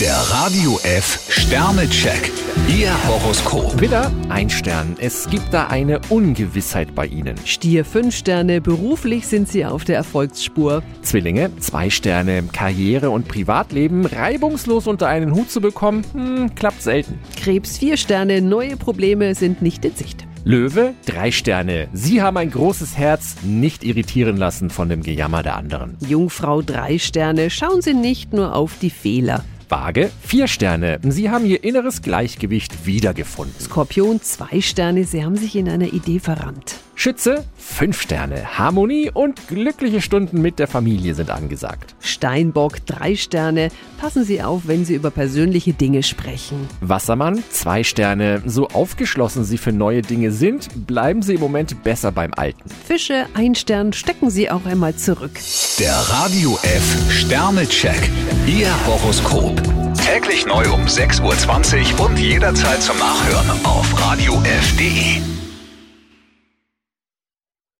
Der Radio F Sternecheck. Ihr Horoskop. Widder, ein Stern. Es gibt da eine Ungewissheit bei Ihnen. Stier 5 Sterne, beruflich sind Sie auf der Erfolgsspur. Zwillinge, zwei Sterne. Karriere und Privatleben reibungslos unter einen Hut zu bekommen, hm, klappt selten. Krebs 4 Sterne, neue Probleme sind nicht in Sicht. Löwe, drei Sterne. Sie haben ein großes Herz, nicht irritieren lassen von dem Gejammer der anderen. Jungfrau 3 Sterne, schauen Sie nicht nur auf die Fehler. Waage, vier Sterne. Sie haben Ihr inneres Gleichgewicht wiedergefunden. Skorpion 2 Sterne, Sie haben sich in einer Idee verrannt. Schütze, fünf Sterne. Harmonie und glückliche Stunden mit der Familie sind angesagt. Steinbock 3 Sterne, passen Sie auf, wenn Sie über persönliche Dinge sprechen. Wassermann, zwei Sterne. So aufgeschlossen Sie für neue Dinge sind, bleiben Sie im Moment besser beim Alten. Fische 1 Stern, stecken Sie auch einmal zurück. Der Radio F Sternecheck. Ihr Horoskop. Täglich neu um 6.20 Uhr und jederzeit zum Nachhören auf radiof.de.